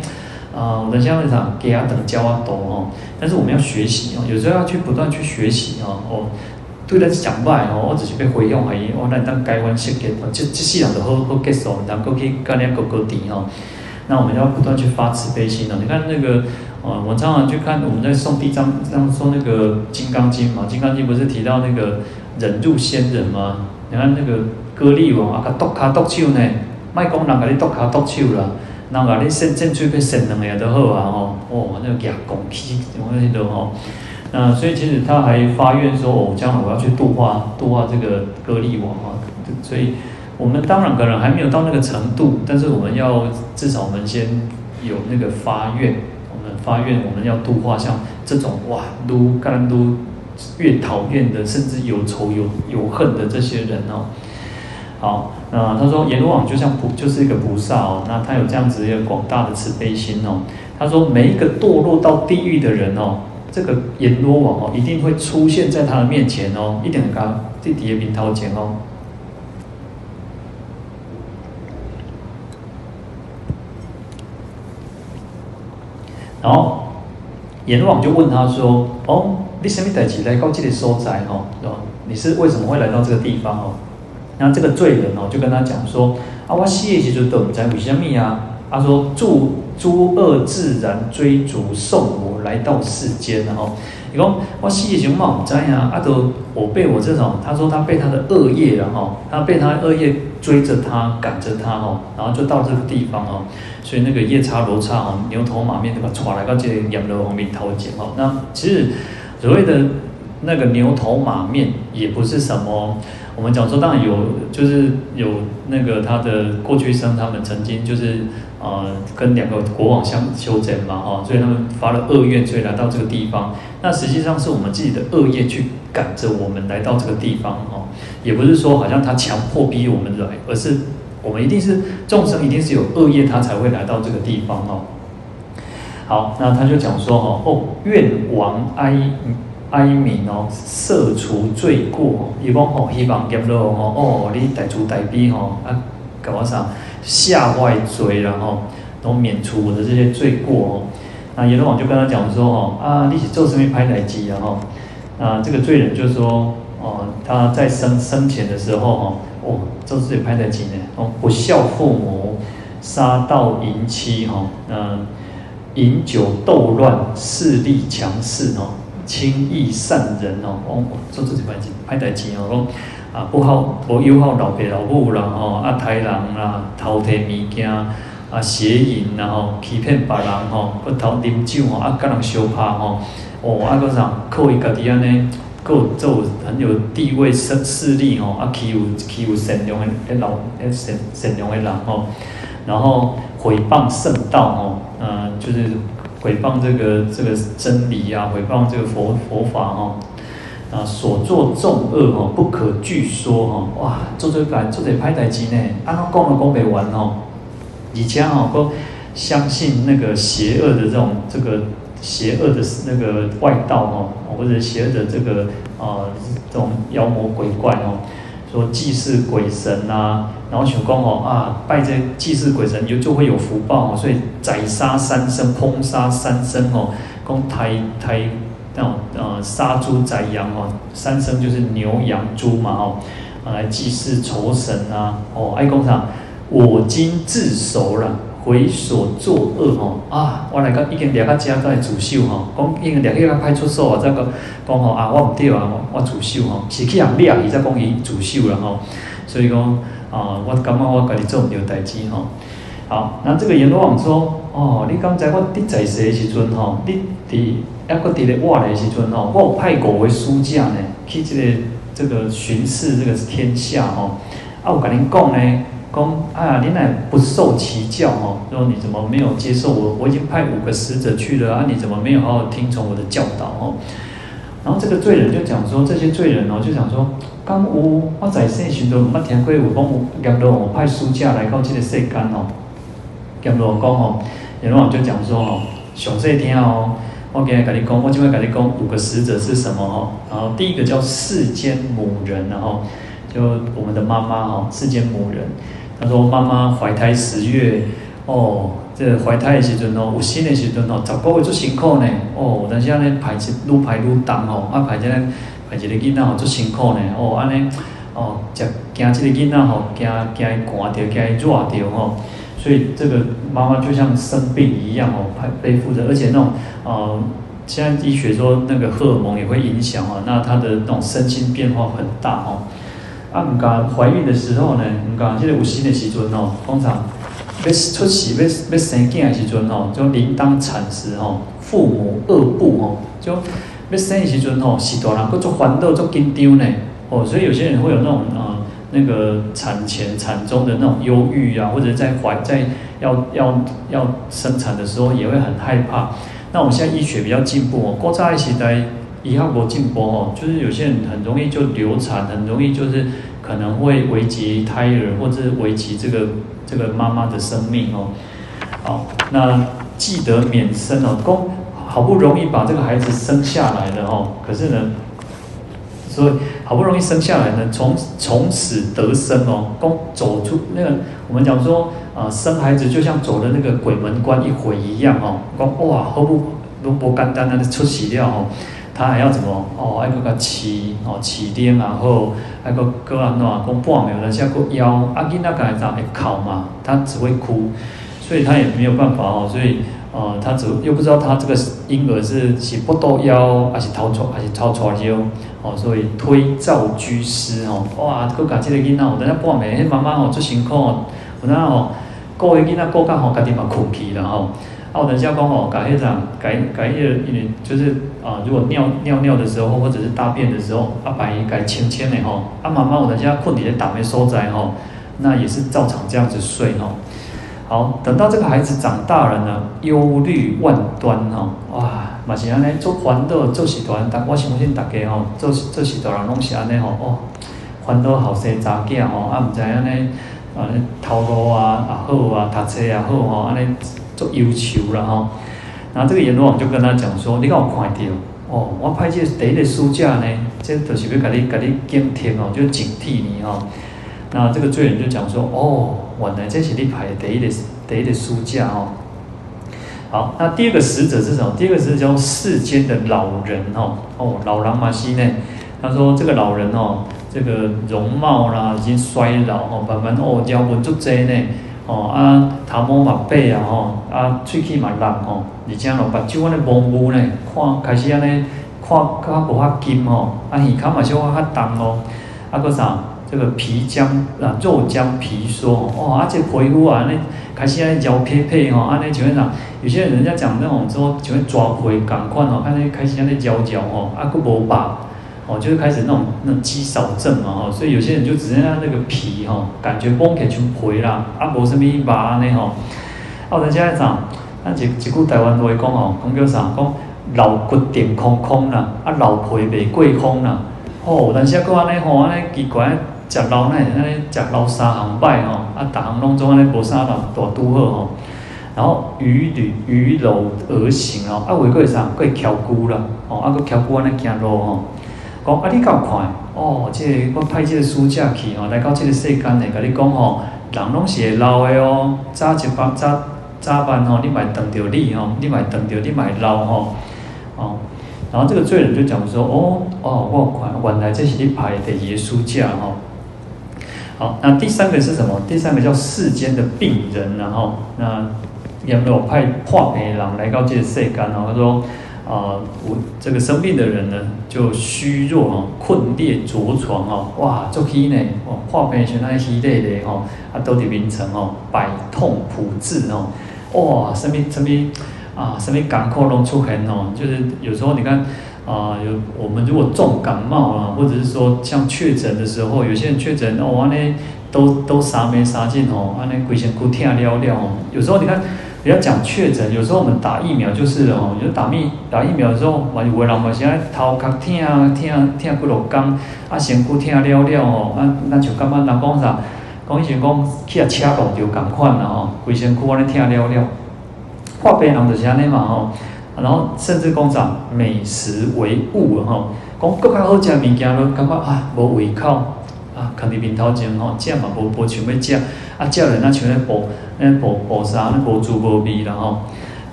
[SPEAKER 1] 啊，我们现在讲给啊等教啊多哦，但是我们要学习哦，有时候要去不断去学习哦。哦，对人讲坏哦，我只是要回用而已。我来当改弯设计，这这世人着好好接受，然后去干点高高低吼。那我们要不断去发慈悲心哦。你看那个，呃，我常常去看我们在诵地藏，这样说那个《金刚经》嘛，《金刚经》不是提到那个忍辱仙人吗？你看那个歌利王啊，他剁卡剁手呢，卖讲人家你剁卡剁手啦，人家你伸伸嘴去伸两下都好啊，吼，哦，那个牙拱起，我那都吼。那所以其实他还发愿说，哦，将来我要去度化度化这个歌利王啊，所以。我们当然可能还没有到那个程度，但是我们要至少我们先有那个发愿，我们发愿我们要度化像这种哇，都干都越讨厌的，甚至有仇有有恨的这些人哦。好，那他说阎罗王就像菩就是一个菩萨哦，那他有这样子一个广大的慈悲心哦。他说每一个堕落到地狱的人哦，这个阎罗王哦一定会出现在他的面前哦，一定他弟弟的面头前哦。然后阎罗王就问他说：“哦，你什么代志来到这里所在？哦，你是为什么会来到这个地方？哦，然后这个罪人哦就跟他讲说：啊，我死的时候都不知为什么啊？他说：诸诸恶自然追逐，受来到世间，然后你说我死的时候嘛不知啊，阿都我被我这种，他说他被他的恶业然后他被他的恶业追着他赶着他哦，然后就到这个地方哦，所以那个夜叉罗刹哦，牛头马面对吧，唰来到这阎罗王面头前哦，那其实所谓的那个牛头马面也不是什么。我们讲说，当然有，就是有那个他的过去生，他们曾经就是呃跟两个国王相修争嘛，哈，所以他们发了恶愿，所以来到这个地方。那实际上是我们自己的恶业去赶着我们来到这个地方，哈，也不是说好像他强迫逼我们来，而是我们一定是众生，一定是有恶业，他才会来到这个地方，哦。好，那他就讲说，哦，哦，愿王哀。哀悯哦，赦除罪过。伊讲吼，希望阎罗王吼，哦，你代主代彼吼，啊，搞我啥下外罪，然后都免除我的这些罪过哦。那阎罗王就跟他讲说哦，啊，你是做什么歹代志啊？吼，啊，这个罪人就说哦，他在生生前的时候哦，哦，做这些歹代志呢，哦，不孝父母，杀盗淫妻哈，嗯，饮酒斗乱，势力强势哦。轻易善人哦，哦，做这些歹事歹代志哦，讲啊不好，不友好老爸老母啦，吼啊杀人啦，偷摕物件啊邪淫然后欺骗别人吼，不偷啉酒吼，啊甲人相拍吼，哦啊个啥，靠伊家己安尼，够做很有地位势势力吼，啊欺负欺负善良的老善善良的人吼，然后毁谤圣道吼，嗯，就是。毁谤这个这个真理啊，毁谤这个佛佛法哈，啊，所作众恶哈，不可具说哈，哇，做这个做这歹代志呢，啊讲都讲不完哦，而且哈，都相信那个邪恶的这种这个邪恶的那个外道哦，或者邪恶的这个啊这种妖魔鬼怪哦。说祭祀鬼神啊，然后想讲哦啊，拜这祭祀鬼神就就会有福报哦，所以宰杀三牲，烹杀三牲哦，供抬抬那种呃杀猪宰羊哦，三牲就是牛羊猪嘛哦，啊来祭祀酬神啊哦，爱工厂？我今自首了。回所作恶吼啊！我来个已经掠到家都来自首吼，讲已经掠去个派出所啊，再个讲吼啊，我唔对啊，我自首吼，是去人掠伊再讲伊自首了吼。所以讲啊，我感觉我家己做唔对代志吼。好，那这个阎罗王说：哦，你刚才我伫在世的时阵吼，你伫抑搁伫咧活的时阵吼，我有派五位书驾呢，去这个这个巡视这个天下吼。啊，我甲恁讲呢。讲啊，你乃不受其教哦？说你怎么没有接受我？我已经派五个使者去了啊，你怎么没有好好听从我的教导哦？然后这个罪人就讲说，这些罪人哦，就讲说，刚我我在世时都没听过，我讲阎罗王派书架来到这个世间哦。阎罗王讲哦，阎罗王就讲说哦，详细听哦，我今日跟你讲，我今日跟你讲五个使者是什么哦？然后第一个叫世间母人，然后就我们的妈妈哈，世间母人。他说：“妈妈怀胎十月，哦，这、怀胎的时阵哦，有生的时阵哦，十个月最辛苦呢。哦，但是安尼排起愈排愈重哦，啊排这个排一个囡仔哦，最辛苦呢。哦，安尼哦，食惊这个囡仔吼，惊惊伊寒着，惊伊热着吼。所以这个妈妈就像生病一样哦，背背负着，而且那种呃，现在医学说那个荷尔蒙也会影响哦，那她的那种身心变化很大哦。”啊，唔敢怀孕的时候呢，唔讲现在有生的时阵哦，通常要出世要要生囝的时阵哦，就临当产时哦，父母恶怖哦，就要生的时阵哦，是大人佫做烦恼做紧张呢哦，所以有些人会有那种啊、呃，那个产前产中的那种忧郁啊，或者在怀在要要要生产的时候也会很害怕。那我们现在医学比较进步哦，古早的时代。以后国进步哦，就是有些人很容易就流产，很容易就是可能会危及胎儿，或者是危及这个这个妈妈的生命哦。好，那既得免生哦，公好不容易把这个孩子生下来了哦，可是呢，所以好不容易生下来呢，从从此得生哦，公走出那个我们讲说啊，生孩子就像走了那个鬼门关一回一样哦，公哇，好不容易简单的出喜料哦。他还要怎么哦？还个个起哦起点，然后还个个安怎讲半秒，人家个腰啊，囡仔个会怎会哭嘛？他只会哭，所以他也没有办法哦。所以呃，他只又不知道他这个婴儿是是不倒腰，还是掏出，还是掏出来腰，哦，所以推灶居师哦，哇，佫家这个囡仔哦，等下半暝，迄妈妈哦做辛苦哦，有那哦，顾个囡仔顾到吼，家己嘛困去了吼。啊，有阵时讲吼，甲迄种改改一个，因为就是啊，如果尿尿尿的时候，或者是大便的时候，啊，把伊改浅浅的吼，啊，妈妈有阵时困伫咧打咩所在吼，那也是照常这样子睡吼。好，等到这个孩子长大了呢，忧虑万端吼，哇，嘛是安尼做烦恼做事团，但我相信大家吼，做做事团人拢是安尼吼，哦，烦恼后生查囝吼，啊，毋知安尼，啊，头路啊也好啊，读册也好吼，安尼做忧愁了吼。然后这个阎罗王就跟他讲说，你敢有看到？哦，我派这第一个书架呢，这就是要给你给你警惕哦，就警惕你哦。那这个罪人就讲说，哦。原来这是你派的第一个第一个书架哦。好，那第二个使者是什么？第二个使者叫世间的老人哦。哦，老人嘛是呢。他说这个老人哦，这个容貌啦已经衰老哦，慢慢哦腰纹足济呢。哦啊，头毛嘛白啊吼，啊喙齿嘛烂吼，而且咯目睭安尼模糊呢，看开始安尼看较无法金吼，啊耳孔嘛小可较重咯，啊搁啥？这个皮僵啊，肉僵皮缩哦，而且皮肤啊，那开始安尼焦撇撇吼，安尼就会啥？有些人家讲那种说，就会抓皮赶快哦，安尼开始安尼焦焦哦，啊，佫无白哦，就是开始那种那种肌少症嘛吼，所以有些人就只剩下那个皮哈，感觉崩开就皮啦，啊，无什么白安尼吼。啊，人家讲，啊一一句台湾话讲哦，讲叫啥？讲老骨顶空空啦，啊，老皮未过空啦。哦，但是佫安尼吼，安尼奇怪。食老奶，安尼食老三行拜吼，啊，逐项拢总安尼无啥人大拄好吼。然后伛履伛僂而行哦，啊，为过会啥？过会翘龟啦，哦，啊，佫翘骨安尼行路吼。讲啊，你够快？哦，即、这个我派即个书架去吼，来到即个世间内，甲你讲吼，人拢是会老的哦。早一班早早班吼，你莫等着你吼，你莫等着你莫老吼，哦。然后这个罪人就讲说，哦哦，我有看，原来这是你派的耶稣架吼。好，那第三个是什么？第三个叫世间的病人，然后那有没有派化美郎来到这个世间？然后他说，啊、我这个生病的人呢，就虚弱哦，困裂着床哦，哇，做起呢，哦，化美全那稀累的哦，啊，都得名称哦，百痛普治哦，哇，什么什么啊，什么感冒拢出现哦，就是有时候你看。啊，有我们如果重感冒啊，或者是说像确诊的时候，有些人确诊哦，安尼都都啥没啥劲哦，安尼规身骨痛了了哦。有时候你看，不要讲确诊，有时候我们打疫苗就是哦，有打疫打疫苗的时候，嘛有个人嘛现在头壳痛啊，痛痛骨落工，啊身躯痛了了哦，啊那就感觉人讲啥，讲以前讲去啊车祸就共款了哦，规身躯安尼痛了了，化病人就是安尼嘛吼。然后甚至讲啥美食为物吼，讲更加好食物件咯，感觉啊无胃口啊，囥伫面头前吼，食嘛无无想要食，啊食了那像咧补那补补啥那无滋无味啦吼。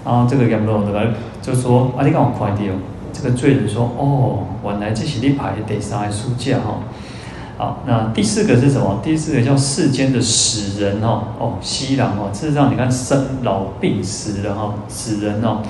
[SPEAKER 1] 然后这个阎罗就来就说啊，你敢有看到？这个罪人说哦，原来这是你派的第三个书架吼。好，那第四个是什么？第四个叫世间的死人哦，哦，死人哦，事实上你看生老病死的哈，死人哦。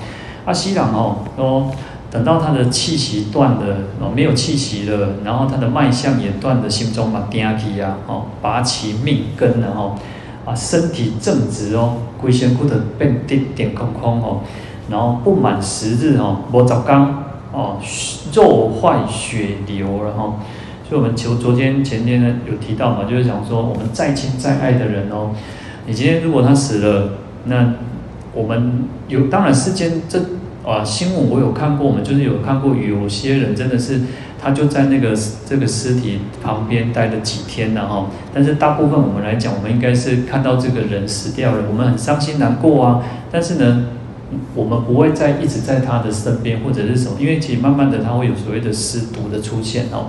[SPEAKER 1] 啊，死人哦，哦等到他的气息断了，哦，没有气息了，然后他的脉象也断了，心中嘛惊起呀，哦，拔其命根了哈，啊，身体正直哦，规身躯的变点点空空哦，然后不满十日哦，无十刚哦，肉坏血流了哈，所以我们求昨天前天呢有提到嘛，就是讲说我们再亲再爱的人哦，你今天如果他死了，那。我们有，当然世间这啊新闻我有看过，我们就是有看过有些人真的是他就在那个这个尸体旁边待了几天了哈。但是大部分我们来讲，我们应该是看到这个人死掉了，我们很伤心难过啊。但是呢，我们不会再一直在他的身边或者是什么，因为其实慢慢的他会有所谓的尸毒的出现哦。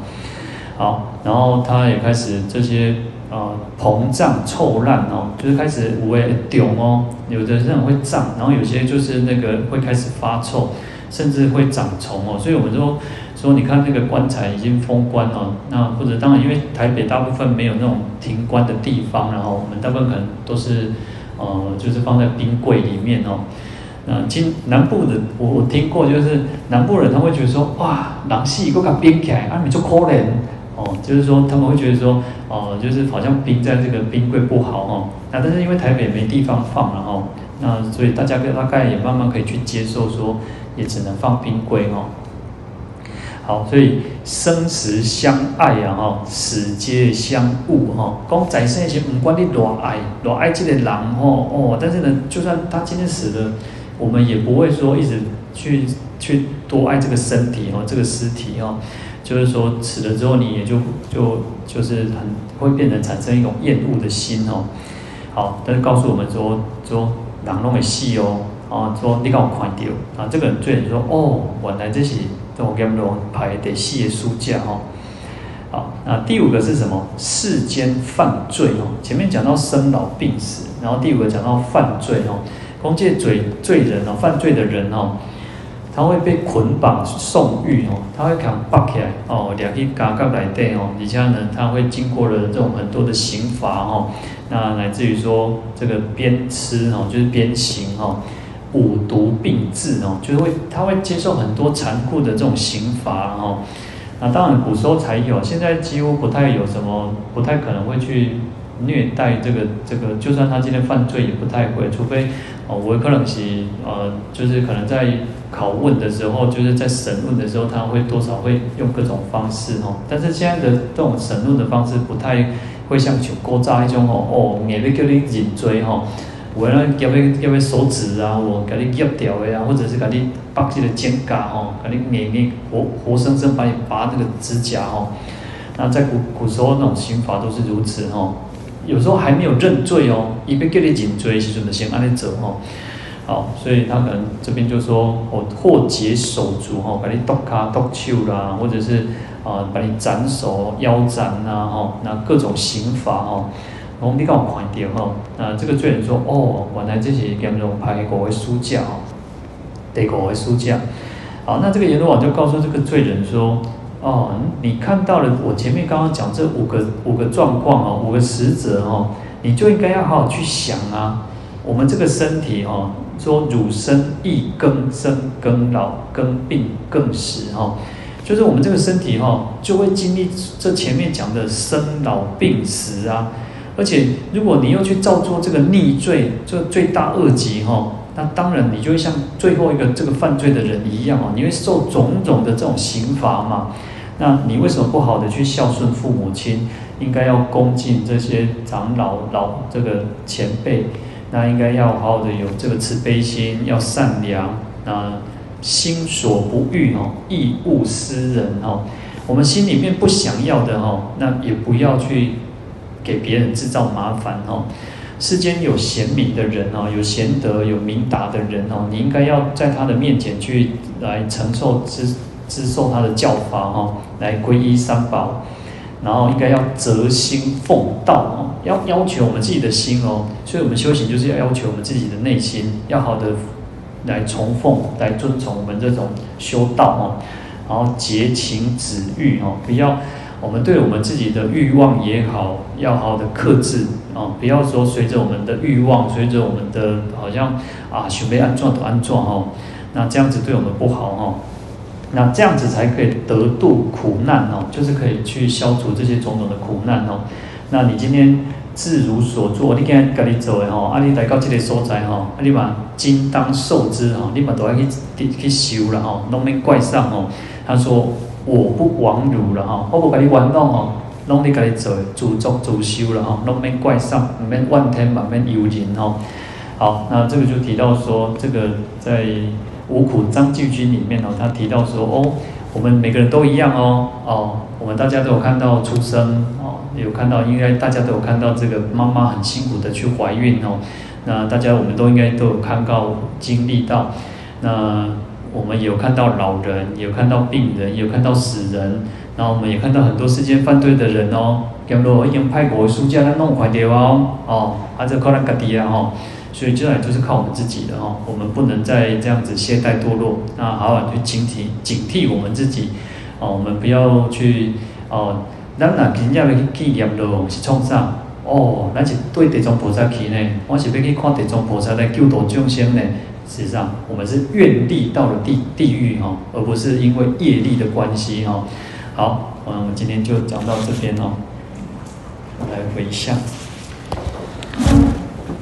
[SPEAKER 1] 好，然后他也开始这些。啊，膨胀臭烂哦，就是开始五味丢哦，有的人会胀，然后有些就是那个会开始发臭，甚至会长虫哦。所以我们说说，你看那个棺材已经封棺哦，那或者当然因为台北大部分没有那种停棺的地方，然后我们大部分可能都是呃，就是放在冰柜里面哦。那今南部的我我听过，就是南部人他会觉得说，哇，人死搁甲冰起来，啊，你就可怜哦，就是说他们会觉得说，哦，就是好像冰在这个冰柜不好哦。那但是因为台北没地方放了哈，那所以大家大概也慢慢可以去接受说，也只能放冰柜哦。好，所以生死相爱啊，哈，死皆相误，哈。讲在生时，不管你多爱，多爱这个人，哦哦，但是呢，就算他今天死了，我们也不会说一直去去多爱这个身体哦，这个尸体哦，就是说死了之后，你也就就就是很会变成产生一种厌恶的心哦。好，但是告诉我们说说人拢会死哦，啊，说你刚我看到啊，这个人罪人说哦，原来这是。我给他们排得细的书架哈，好，那第五个是什么？世间犯罪哦。前面讲到生老病死，然后第五个讲到犯罪哦。公界罪罪人哦，犯罪的人哦，他会被捆绑送狱哦，他会扛绑起来哦，两去嘎嘎来对哦。底下呢，他会经过了这种很多的刑罚哦，那来自于说这个鞭笞哦，就是鞭刑哦。五毒并治哦，就是会他会接受很多残酷的这种刑罚哦。那当然古时候才有，现在几乎不太有什么，不太可能会去虐待这个这个。就算他今天犯罪，也不太会，除非哦，我可能是呃，就是可能在拷问的时候，就是在审问的时候，他会多少会用各种方式哦。但是现在的这种审问的方式，不太会像像古早那种哦哦，免得叫你认罪哈。我呢，叫你叫你手指啊，我给你钥掉的呀，或者是给你拔起的肩胛吼，给你捏捏活活生生把你拔那个指甲吼。那在古古时候那种刑罚都是如此吼，有时候还没有认罪哦，一边叫你认罪，其实就先按你走吼。好，所以他可能这边就说，我或解手足吼，把你剁卡剁手啦，或者是啊把你斩手腰斩呐吼，那各种刑罚吼。我你刚我看到哈，那这个罪人说哦，原来这是严重排过的书架哦，得过的书架。好，那这个阎罗王就告诉这个罪人说，哦，你看到了我前面刚刚讲这五个五个状况哦，五个实则哦，你就应该要好好去想啊。我们这个身体哦，说汝生亦更生更老更病更死哈，就是我们这个身体哈，就会经历这前面讲的生老病死啊。而且，如果你又去造作这个逆罪，这个罪大恶极哈，那当然你就会像最后一个这个犯罪的人一样哦，你会受种种的这种刑罚嘛。那你为什么不好的去孝顺父母亲？应该要恭敬这些长老老这个前辈，那应该要好好的有这个慈悲心，要善良，那心所不欲哦，亦勿施人哦。我们心里面不想要的哦，那也不要去。给别人制造麻烦哦，世间有贤明的人哦，有贤德、有明达的人哦，你应该要在他的面前去来承受、支支受他的教法哈，来皈依三宝，然后应该要择心奉道哦，要要求我们自己的心哦，所以我们修行就是要要求我们自己的内心要好的来崇奉、来遵从我们这种修道哦，然后节情止欲哦，不要。我们对我们自己的欲望也好，要好的克制啊！不要说随着我们的欲望，随着我们的好像啊，想被安装都安装哦，那这样子对我们不好哦。那这样子才可以得度苦难哦，就是可以去消除这些种种的苦难哦。那你今天自如所作，你今天赶紧走的哈，啊，你来到这个所在哈，啊，你嘛今当受之哈，你嘛都要去去修了哈，拢免怪上哦。他说。我不枉汝了哈，我不跟你玩弄哦，拢你跟你做自作自受了哈，拢免怪上，唔免怨天，嘛免尤人哈。好，那这个就提到说，这个在五苦章句经里面哦，他提到说哦，我们每个人都一样哦，哦，我们大家都有看到出生哦，有看到，应该大家都有看到这个妈妈很辛苦的去怀孕哦，那大家我们都应该都有看到经历到那。我们有看到老人，有看到病人，有看到死人，然后我们也看到很多世间犯罪的人哦。讲罗已经派过书架来弄坏掉哦，哦，啊这靠咱家己啊哈，所以接下来就是靠我们自己的哈，我们不能再这样子懈怠堕落，那好好去警惕警惕我们自己，哦，我们不要去哦，咱若真正要去纪念咯，是创啥？哦，咱是对地藏菩萨去呢，我是要去看地藏菩萨来救度众生呢。实际上我们是愿力到了地地狱哈，而不是因为业力的关系哈。好，我们今天就讲到这边哦。来回向，